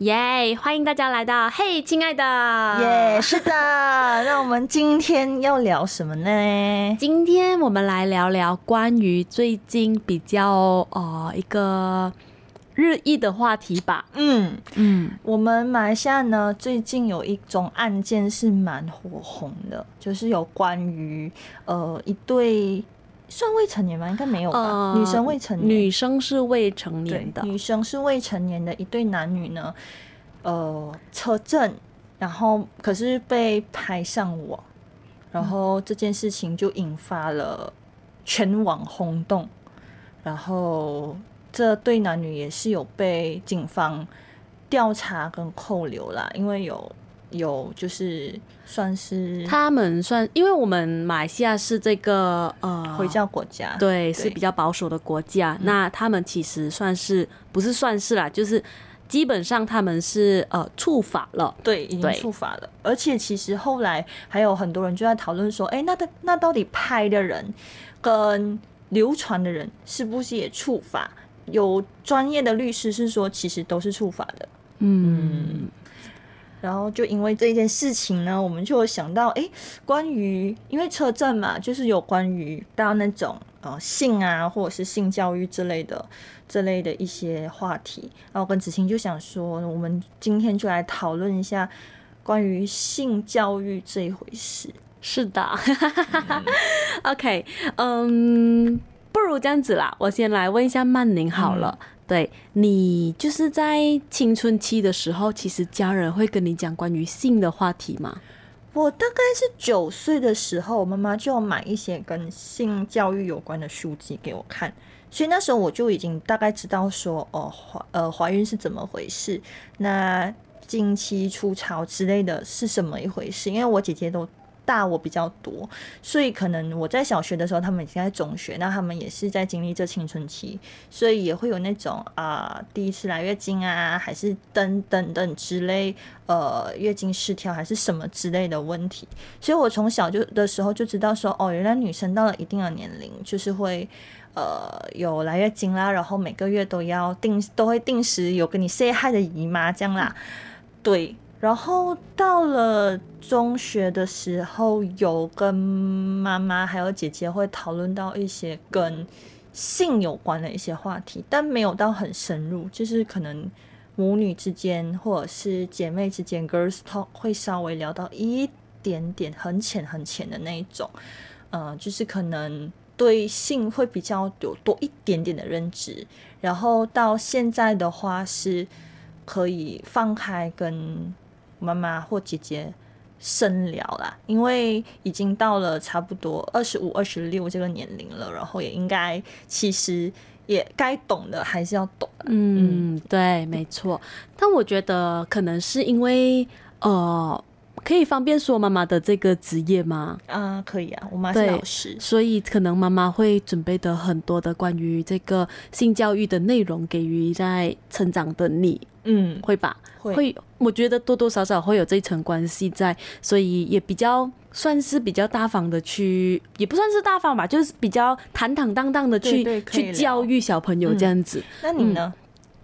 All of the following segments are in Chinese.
耶！欢迎大家来到嘿，亲爱的耶！是的，那我们今天要聊什么呢？今天我们来聊聊关于最近比较呃一个日益的话题吧。嗯嗯，我们马来西亚呢最近有一种案件是蛮火红的，就是有关于呃一对。算未成年吗？应该没有吧。女生未成年，女生是未成年的。女生是未成年的一对男女呢，呃，车震，然后可是被拍上网，然后这件事情就引发了全网轰动。然后这对男女也是有被警方调查跟扣留啦，因为有。有就是算是他们算，因为我们马来西亚是这个呃回教国家，对，是比较保守的国家。那他们其实算是不是算是啦，就是基本上他们是呃触法了，对，已经触法了。而且其实后来还有很多人就在讨论说，哎，那的那到底拍的人跟流传的人是不是也触法？有专业的律师是说，其实都是触法的，嗯。然后就因为这一件事情呢，我们就想到，哎，关于因为车震嘛，就是有关于到那种呃性啊，或者是性教育之类的这类的一些话题。然后跟子晴就想说，我们今天就来讨论一下关于性教育这一回事。是的，OK，嗯，不如这样子啦，我先来问一下曼宁好了。对你就是在青春期的时候，其实家人会跟你讲关于性的话题吗？我大概是九岁的时候，我妈妈就买一些跟性教育有关的书籍给我看，所以那时候我就已经大概知道说，哦，怀呃怀孕是怎么回事，那经期初潮之类的是什么一回事？因为我姐姐都。大我比较多，所以可能我在小学的时候，他们已经在中学，那他们也是在经历这青春期，所以也会有那种啊第一次来月经啊，还是等等等之类，呃月经失调还是什么之类的问题。所以我从小就的时候就知道说，哦，原来女生到了一定的年龄，就是会呃有来月经啦，然后每个月都要定都会定时有跟你 say hi 的姨妈这样啦，对。然后到了中学的时候，有跟妈妈还有姐姐会讨论到一些跟性有关的一些话题，但没有到很深入，就是可能母女之间或者是姐妹之间 girls talk 会稍微聊到一点点很浅很浅的那一种，呃，就是可能对性会比较有多一点点的认知。然后到现在的话，是可以放开跟。妈妈或姐姐深聊啦，因为已经到了差不多二十五、二十六这个年龄了，然后也应该其实也该懂的还是要懂。嗯，对，没错。但我觉得可能是因为呃。可以方便说妈妈的这个职业吗？啊，可以啊，我妈是老师，所以可能妈妈会准备的很多的关于这个性教育的内容给予在成长的你，嗯，会吧？会，我觉得多多少少会有这一层关系在，所以也比较算是比较大方的去，也不算是大方吧，就是比较坦坦荡荡的去去教育小朋友这样子。那你呢？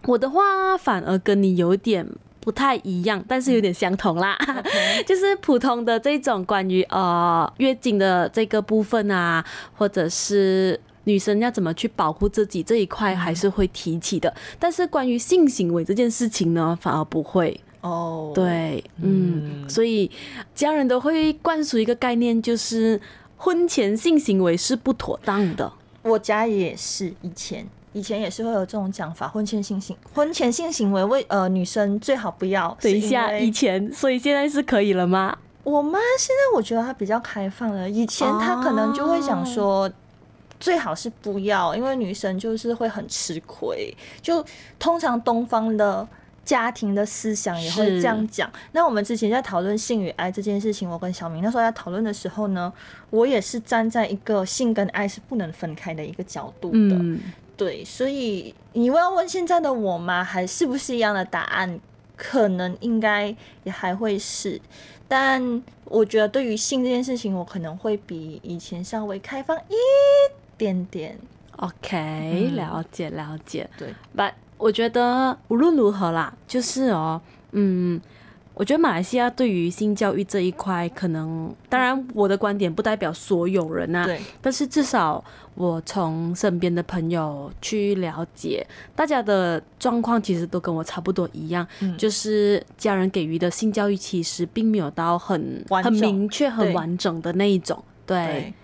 我的话反而跟你有点。不太一样，但是有点相同啦。就是普通的这种关于呃月经的这个部分啊，或者是女生要怎么去保护自己这一块，还是会提起的。但是关于性行为这件事情呢，反而不会。哦，对，嗯，所以家人都会灌输一个概念，就是婚前性行为是不妥当的。我家也是以前。以前也是会有这种讲法，婚前性行婚前性行为为呃女生最好不要。等一下，以前所以现在是可以了吗？我妈现在我觉得她比较开放了，以前她可能就会想说最好是不要，因为女生就是会很吃亏。就通常东方的家庭的思想也会这样讲。那我们之前在讨论性与爱这件事情，我跟小明那时候在讨论的时候呢，我也是站在一个性跟爱是不能分开的一个角度的。嗯，对，所以你要问现在的我吗？还是不是一样的答案？可能应该也还会是，但我觉得对于性这件事情，我可能会比以前稍微开放一点点。OK，、嗯了解了解。对，But 我觉得无论如何啦，就是哦，嗯，我觉得马来西亚对于性教育这一块，可能当然我的观点不代表所有人啊，对，但是至少我从身边的朋友去了解，大家的状况其实都跟我差不多一样，嗯。就是家人给予的性教育其实并没有到很很明确、很完整的那一种，对。对，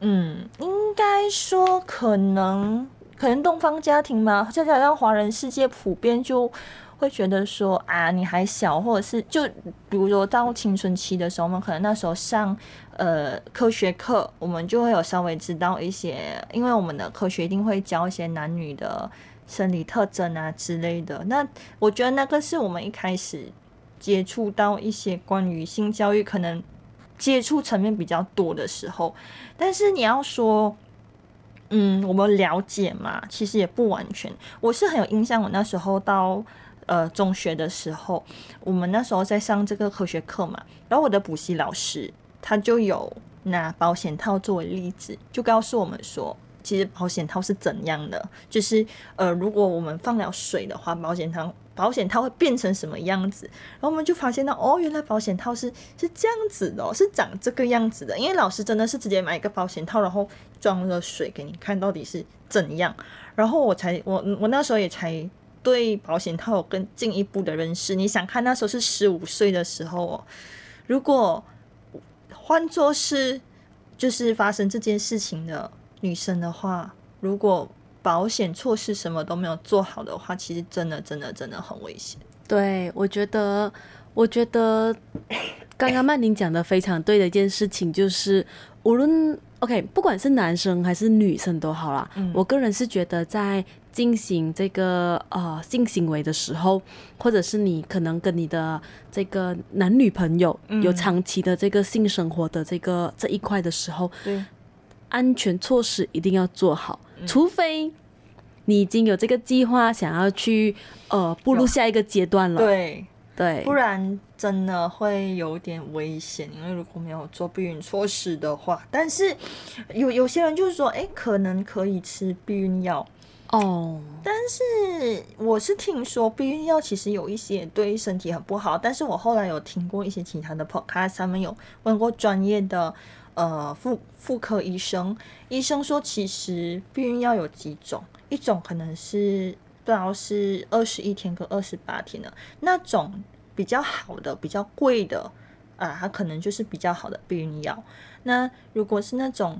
嗯，应该说可能可能东方家庭嘛，再加上华人世界普遍就会觉得说啊，你还小，或者是就比如说到青春期的时候，我们可能那时候上呃科学课，我们就会有稍微知道一些，因为我们的科学一定会教一些男女的生理特征啊之类的。那我觉得那个是我们一开始接触到一些关于性教育可能接触层面比较多的时候，但是你要说，嗯，我们了解嘛，其实也不完全。我是很有印象，我那时候到呃中学的时候，我们那时候在上这个科学课嘛，然后我的补习老师他就有拿保险套作为例子，就告诉我们说。其实保险套是怎样的？就是呃，如果我们放了水的话，保险套保险套会变成什么样子？然后我们就发现到，哦，原来保险套是是这样子的、是长这个样子的。因为老师真的是直接买一个保险套，然后装了水给你看到底是怎样。然后我才我我那时候也才对保险套有更进一步的认识。你想看那时候是十五岁的时候哦，如果换作是就是发生这件事情的女生的话，如果保险措施什么都没有做好的话，其实真的真的真的很危险。对，我觉得，我觉得刚刚曼宁讲的非常对的一件事情，就是无论 OK，不管是男生还是女生都好啦，嗯。我个人是觉得在进行这个呃性行为的时候，或者是你可能跟你的这个男女朋友嗯。有长期的这个性生活的这个这一块的时候，对，安全措施一定要做好，嗯。除非你已经有这个计划想要去呃步入下一个阶段了。对，对，不然真的会有点危险，因为如果没有做避孕措施的话，但是有有些人就是说，哎、可能可以吃避孕药，哦，但是我是听说避孕药其实有一些对身体很不好，但是我后来有听过一些其他的 podcast，他们有问过专业的呃妇妇科医生，医生说其实避孕药有几种，一种可能是不知道是二十一天跟二十八天的那种比较好的、比较贵的啊，它可能就是比较好的避孕药。那如果是那种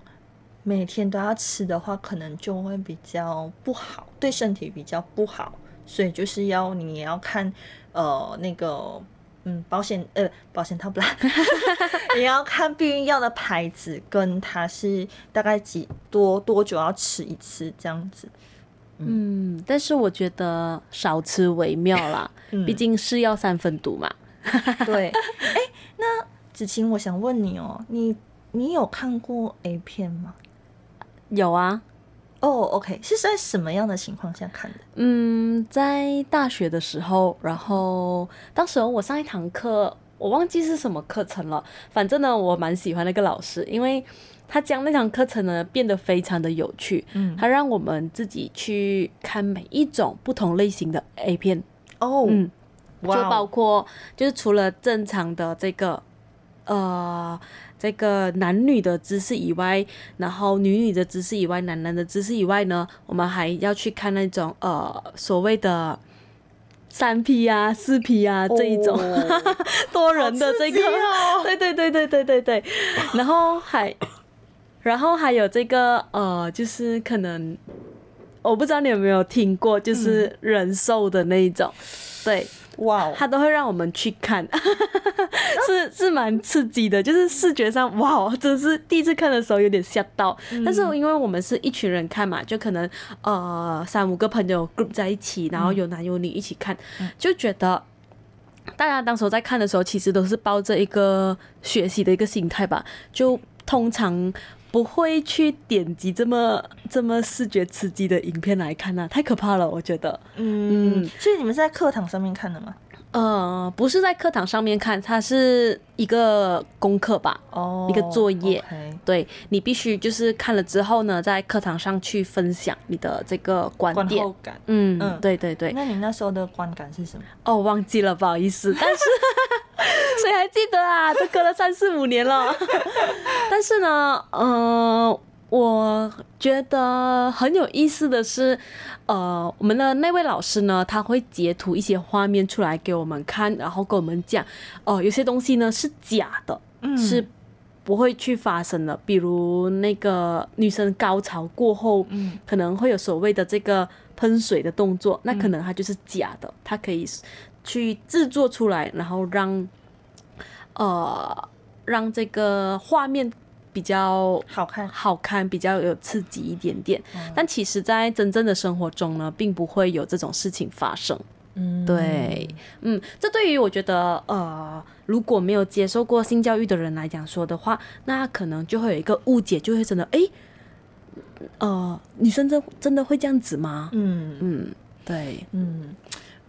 每天都要吃的话，可能就会比较不好，对身体比较不好。所以就是要你也要看呃那个嗯保险呃保险套不啦，也要看避孕药的牌子跟它是大概几多多久要吃一次这样子。嗯，但是我觉得少吃为妙啦，嗯毕竟是药三分毒嘛。对，哎、那子晴，我想问你哦，你你有看过 A 片吗？有啊，哦、o k 是在什么样的情况下看的？嗯，在大学的时候，然后当时候我上一堂课，我忘记是什么课程了，反正呢，我蛮喜欢那个老师，因为他将那堂课程呢变得非常的有趣，嗯，他让我们自己去看每一种不同类型的 A 片，哦，嗯，就包括就是除了正常的这个呃这个男女的姿势以外，然后女女的姿势以外，男男的姿势以外呢，我们还要去看那种呃所谓的三 P 啊、四 P 啊这一种、哦。多人的这个，对对对对对对对，然后还然后还有这个呃，就是可能我不知道你有没有听过，就是人兽的那一种，对。哇哦，他都会让我们去看，是是蛮刺激的，就是视觉上哇哦，真是第一次看的时候有点吓到。但是因为我们是一群人看嘛，就可能呃三五个朋友 group 在一起，然后有男有女一起看，就觉得大家当时在看的时候，其实都是抱着一个学习的一个心态吧，就通常。不会去点击这么这么视觉刺激的影片来看呢、太可怕了，我觉得。嗯，所以你们是在课堂上面看的吗？呃，不是在课堂上面看，它是一个功课吧，哦一个作业对你必须就是看了之后呢，在课堂上去分享你的这个观点。观后感。嗯，嗯对对对。那你那时候的观感是什么？哦，忘记了，不好意思，但是 谁还记得啊？都隔了三四五年了。但是呢，呃，我觉得很有意思的是，呃，我们的那位老师呢，他会截图一些画面出来给我们看，然后跟我们讲，哦、有些东西呢是假的，嗯是不会去发生的，比如那个女生高潮过后，嗯可能会有所谓的这个喷水的动作，那可能它就是假的，它可以去制作出来，然后让呃让这个画面比较好看。好看，比较有刺激一点点。但其实，在真正的生活中呢，并不会有这种事情发生。嗯，对，嗯，这对于我觉得，呃，如果没有接受过性教育的人来讲说的话，那可能就会有一个误解，就会真的，诶，呃，女生真真的会这样子吗？嗯嗯，对，嗯，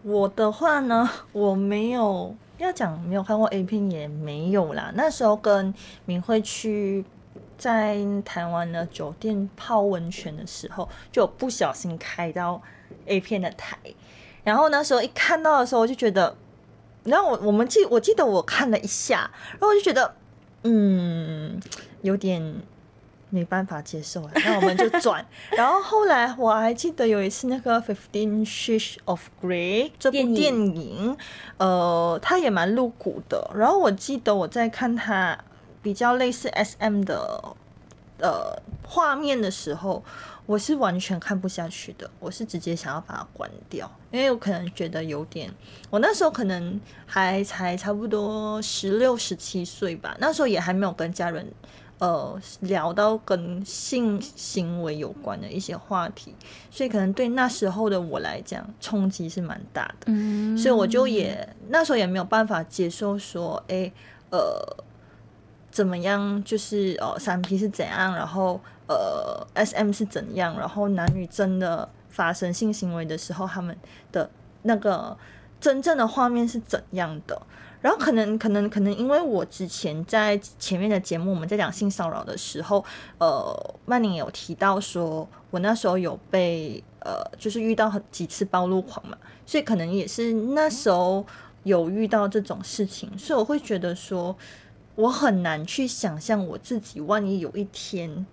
我的话呢，我没有要讲没有看过 A 片也没有啦。那时候跟明慧去在台湾的酒店泡温泉的时候，就不小心开到 A 片的台，然后那时候一看到的时候，我就觉得，然后我我们记我记得我看了一下，然后我就觉得，嗯，有点。没办法接受啊，那我们就转。然后后来我还记得有一次那个《Fifteen Shades of Grey》这部电影电影，呃，它也蛮露骨的。然后我记得我在看它比较类似 SM 的呃画面的时候，我是完全看不下去的，我是直接想要把它关掉，因为我可能觉得有点，我那时候可能还才差不多十六、十七岁吧，那时候也还没有跟家人。呃，聊到跟性行为有关的一些话题，所以可能对那时候的我来讲，冲击是蛮大的。嗯所以我就也那时候也没有办法接受说，哎、呃，怎么样，就是哦，三 P 是怎样，然后呃，SM 是怎样，然后男女真的发生性行为的时候，他们的那个真正的画面是怎样的。然后可能可能可能因为我之前在前面的节目我们在讲性骚扰的时候，呃，曼宁有提到说我那时候有被呃就是遇到很几次暴露狂嘛，所以可能也是那时候有遇到这种事情，所以我会觉得说我很难去想象我自己万一有一天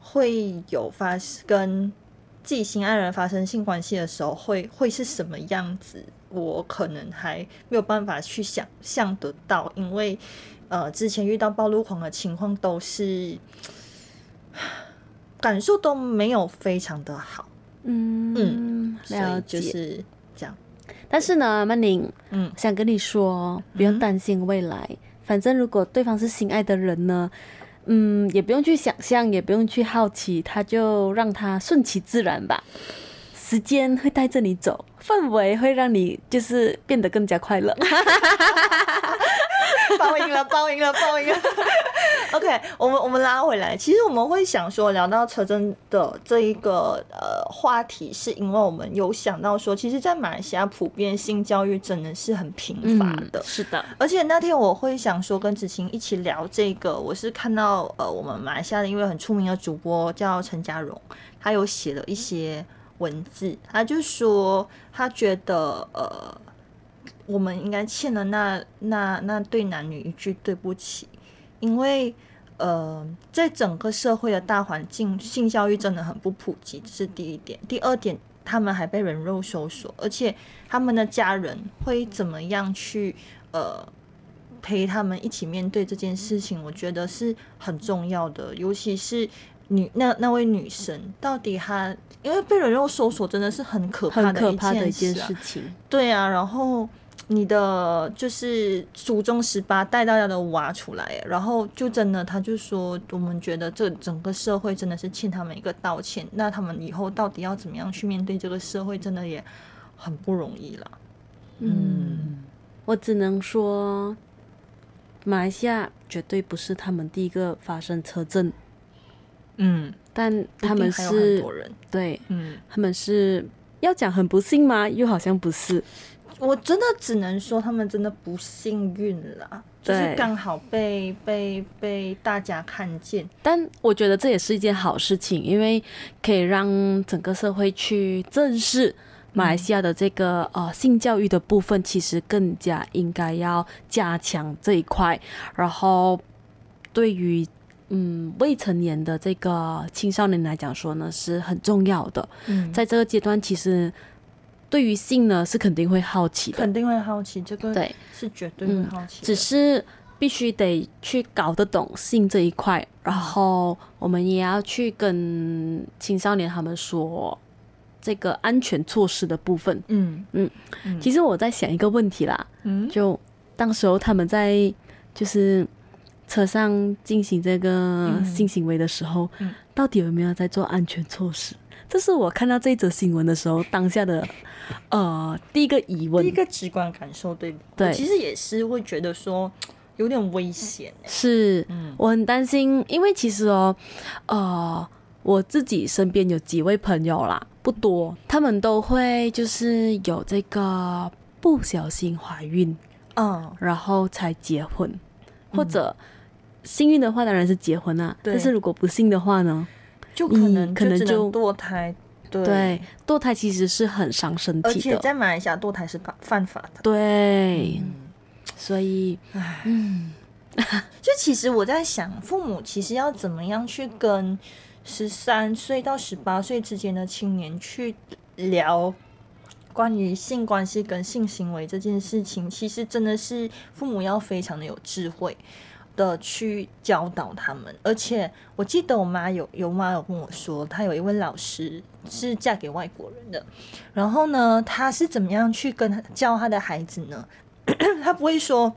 会有发跟自己心爱人发生性关系的时候，会会是什么样子？我可能还没有办法去想象得到，因为呃，之前遇到暴露狂的情况都是 感受都没有非常的好，嗯所以了解。就是这样。但是呢，曼宁，嗯想跟你说，不用担心未来，反正如果对方是心爱的人呢，嗯，嗯也不用去想象，也不用去好奇，他就让他顺其自然吧。时间会带着你走，氛围会让你就是变得更加快乐。报应了，报应了，报应了。OK，我们我们拉回来，其实我们会想说，聊到车真的这一个呃话题，是因为我们有想到说，其实，在马来西亚普遍性教育真的是很贫乏的。是的，而且那天我会想说跟子晴一起聊这个，我是看到呃我们马来西亚的一位很出名的主播叫陈家荣，他有写了一些文字，他就说他觉得呃我们应该欠了那那那对男女一句对不起，因为呃在整个社会的大环境，性教育真的很不普及，这是第一点。第二点，他们还被人肉搜索，而且他们的家人会怎么样去呃陪他们一起面对这件事情，我觉得是很重要的，尤其是女那那位女生，到底她因为被人肉搜索真的是很可怕很的可怕的一件事啊事情。对啊，然后你的就是祖宗十八代大家都挖出来，然后就真的他就说，我们觉得这整个社会真的是欠他们一个道歉，那他们以后到底要怎么样去面对这个社会，真的也很不容易了。嗯，我只能说，马来西亚绝对不是他们第一个发生车震，嗯，但他们还有很是多人，对，嗯，他们是要讲很不幸吗？又好像不是。我真的只能说他们真的不幸运了，就是刚好被被被大家看见。但我觉得这也是一件好事情，因为可以让整个社会去正视马来西亚的这个、呃性教育的部分，其实更加应该要加强这一块。然后对于嗯未成年的这个青少年来讲说呢，是很重要的。嗯，在这个阶段，其实对于性呢是肯定会好奇的，肯定会好奇，这个对，是绝对会嗯好奇的。只是必须得去搞得懂性这一块，然后我们也要去跟青少年他们说这个安全措施的部分。嗯嗯。嗯。其实我在想一个问题啦，嗯，就当时候他们在就是车上进行这个嗯。性行为的时候，嗯。到底有没有在做安全措施？这是我看到这则新闻的时候当下的呃第一个疑问。第一。个直观感受，对。不对。其实也是会觉得说有点危险欸。是，嗯。我很担心，因为其实哦，呃，我自己身边有几位朋友啦，不多，他们都会就是有这个不小心怀孕，嗯，然后才结婚，或者幸运的话当然是结婚啊，但是如果不幸的话呢，就可能嗯可能就堕胎，对。对，堕胎其实是很伤身体的，而且在马来西亚堕胎是犯犯法的。对，嗯。所以唉。嗯，就其实我在想，父母其实要怎么样去跟十三岁到十八岁之间的青年去聊关于性关系跟性行为这件事情，其实真的是父母要非常的有智慧的去教导他们。而且我记得我妈有有妈有跟我说，她有一位老师是嫁给外国人的，然后呢，她是怎么样去跟她教她的孩子呢？她不会说。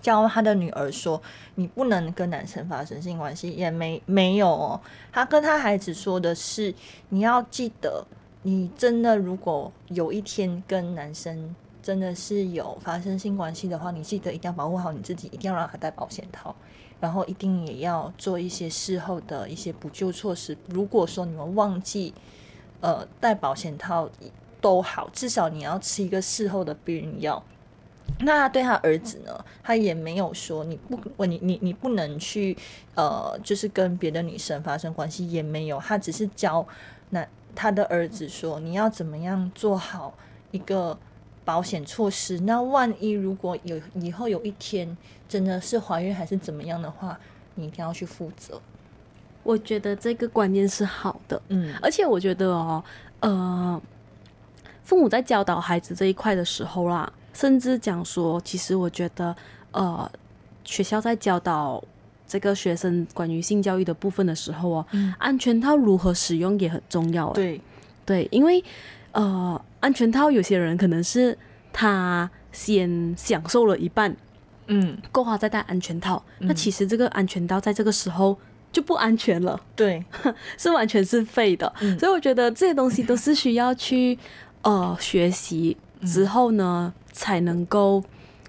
教他的女儿说：“你不能跟男生发生性关系。”也没没有哦，他跟他孩子说的是：“你要记得，你真的如果有一天跟男生真的是有发生性关系的话，你记得一定要保护好你自己，一定要让他戴保险套，然后一定也要做一些事后的一些补救措施。如果说你们忘记呃戴保险套都好，至少你要吃一个事后的避孕药。”那他对他儿子呢，他也没有说你不，我你你你不能去，呃，就是跟别的女生发生关系，也没有，他只是教那他的儿子说你要怎么样做好一个保险措施。那万一如果有以后有一天真的是怀孕还是怎么样的话，你一定要去负责。我觉得这个观念是好的，嗯而且我觉得哦，呃，父母在教导孩子这一块的时候啦，甚至讲说，其实我觉得，呃，学校在教导这个学生关于性教育的部分的时候哦，嗯，安全套如何使用也很重要。，对，对，因为呃，安全套有些人可能是他先享受了一半，嗯过后再戴安全套，嗯那其实这个安全套在这个时候就不安全了。对，是完全是废的。嗯所以我觉得这些东西都是需要去呃学习之后呢，才能够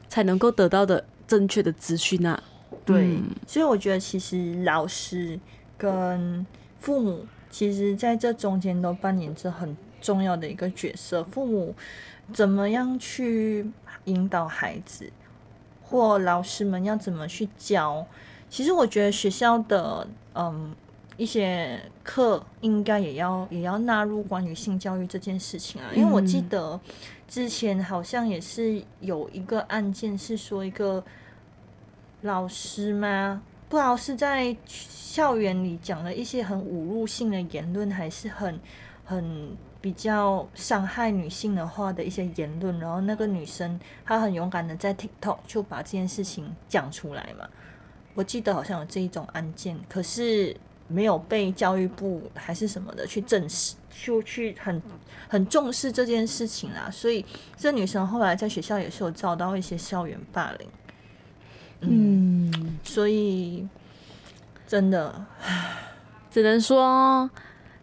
才能够得到的正确的资讯啊。对，嗯所以我觉得其实老师跟父母，其实在这中间都扮演着很重要的一个角色。父母怎么样去引导孩子，或老师们要怎么去教，其实我觉得学校的嗯一些课应该也要也要纳入关于性教育这件事情啊，因为我记嗯得之前好像也是有一个案件是说一个。老师吗？不知道是在校园里讲了一些很侮辱性的言论，还是很很比较伤害女性的话的一些言论。然后那个女生她很勇敢的在 TikTok 就把这件事情讲出来嘛。我记得好像有这一种案件，可是没有被教育部还是什么的去证实，就去很很重视这件事情啦。所以这女生后来在学校也是有遭到一些校园霸凌。嗯，所以真的，只能说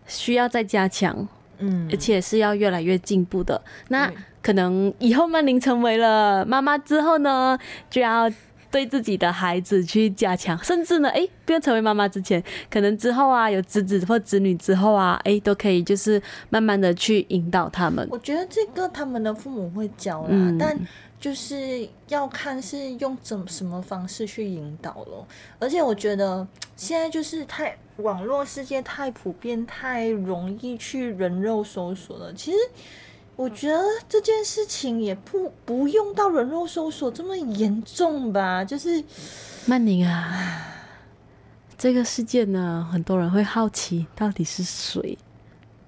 需要再加强，嗯而且是要越来越进步的。那可能以后曼玲成为了妈妈之后呢，就要对自己的孩子去加强，甚至呢，哎、不用成为妈妈之前，可能之后啊，有侄子或子女之后啊，哎、都可以就是慢慢的去引导他们。我觉得这个他们的父母会教啦，嗯但就是要看是用怎什么方式去引导咯。而且我觉得现在就是太网络世界太普遍，太容易去人肉搜索了。其实我觉得这件事情也不不用到人肉搜索这么严重吧，就是曼宁啊，这个事件呢，很多人会好奇到底是谁。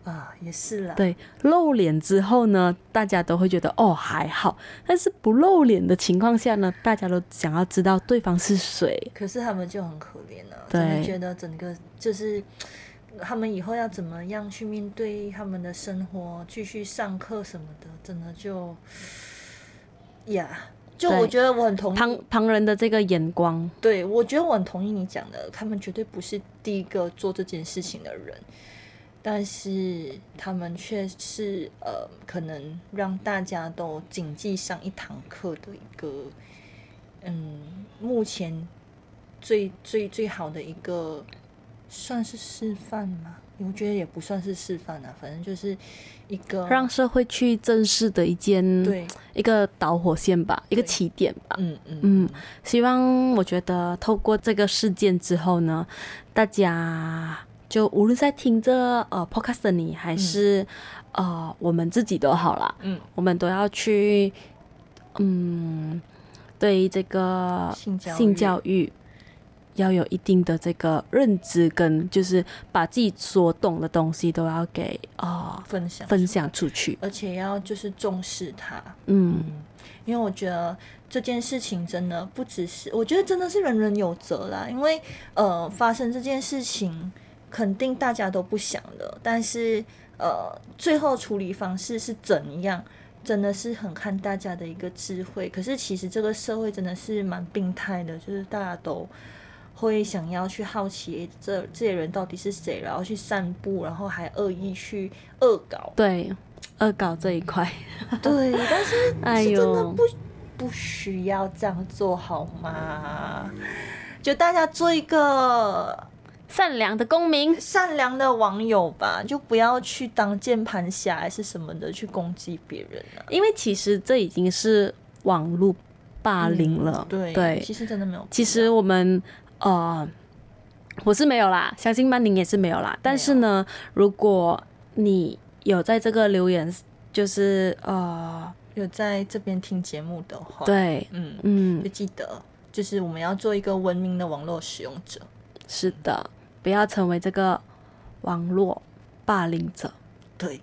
啊，也是啦。对，露脸之后呢，大家都会觉得哦还好，但是不露脸的情况下呢，大家都想要知道对方是谁。可是他们就很可怜啊，对真的觉得整个就是他们以后要怎么样去面对他们的生活，继续上课什么的，真的就呀。就我觉得我很同意。旁，旁人的这个眼光，对我觉得我很同意你讲的，他们绝对不是第一个做这件事情的人，但是他们却是呃，可能让大家都谨记上一堂课的一个，嗯，目前最最最好的一个，算是示范吗？我觉得也不算是示范啊，反正就是一个让社会去正视的一件对，一个导火线吧，一个起点吧。嗯嗯嗯，希望我觉得透过这个事件之后呢，大家就无论在听这呃 podcast 的你，还是、呃我们自己都好啦，嗯，我们都要去嗯对这个性性教育要有一定的这个认知，跟就是把自己所懂的东西都要给啊、呃分享分享出去。而且要就是重视它，嗯，因为我觉得这件事情真的不只是，我觉得真的是人人有责啦。因为呃，发生这件事情，肯定大家都不想的，但是呃，最后处理方式是怎样，真的是很看大家的一个智慧。可是其实这个社会真的是蛮病态的，就是大家都。会想要去好奇这这些人到底是谁，然后去散布，然后还恶意去恶搞，对，恶搞这一块，对，但是哎是真的呦不不需要这样做好吗？就大家做一个善良的公民。善良的网友吧，就不要去当键盘侠还是什么的去攻击别人啊。因为其实这已经是网络霸凌了，嗯对对其实真的没有。其实我们呃，我是没有啦，相信曼宁也是没有啦。但是呢，如果你有在这个留言，就是呃，有在这边听节目的话，，对，嗯，嗯就，记得就是我们要做一个文明的网络使用者。是的，不要成为这个网络霸凌者，对，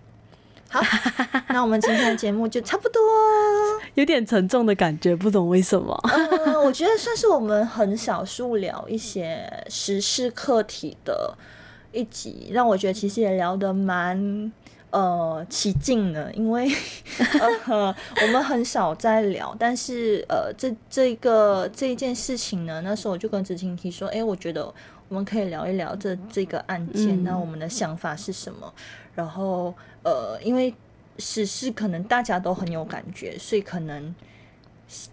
好，那我们今天的节目就差不多。有点沉重的感觉，不懂为什么。呃，我觉得算是我们很少数聊一些时事课题的一集，让我觉得其实也聊得蛮呃起劲的，因为 呃我们很少在聊，但是呃这这个这一件事情呢，那时候我就跟子晴提说，哎、我觉得我们可以聊一聊这这个案件，嗯那我们的想法是什么？然后呃，因为时事可能大家都很有感觉，所以可能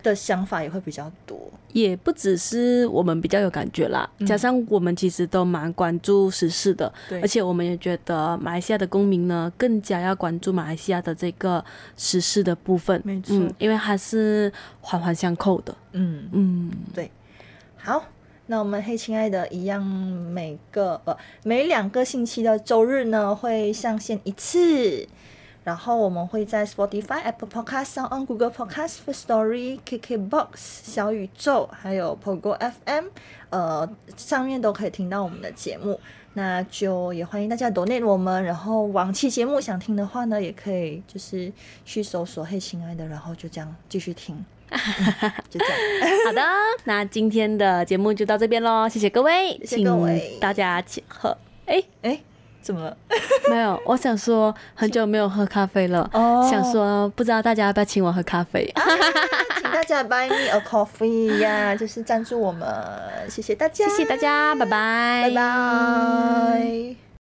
的想法也会比较多。也不只是我们比较有感觉啦，嗯。加上我们其实都蛮关注时事的，对。而且我们也觉得马来西亚的公民呢，更加要关注马来西亚的这个时事的部分，没错。嗯，因为它是环环相扣的，嗯，嗯，对。好，那我们黑亲爱的一样，每个呃每两个星期的周日呢会上线一次，然后我们会在 Spotify、Apple Podcast、s o n Google Podcast、First Story、KKBox、小宇宙，还有 Pogo FM，呃，上面都可以听到我们的节目。那就也欢迎大家 donate 我们，然后往期节目想听的话呢，也可以就是去搜索“嘿，亲爱的”，然后就这样继续听。就这样，好的，那今天的节目就到这边喽，谢谢各位，谢谢各位大家请喝。哎、哎，怎么了？没有，我想说很久没有喝咖啡了，哦想说不知道大家要不要请我喝咖啡。请大家 buy me a coffee 呀，就是赞助我们，谢谢大家，谢谢大家，拜拜，拜拜。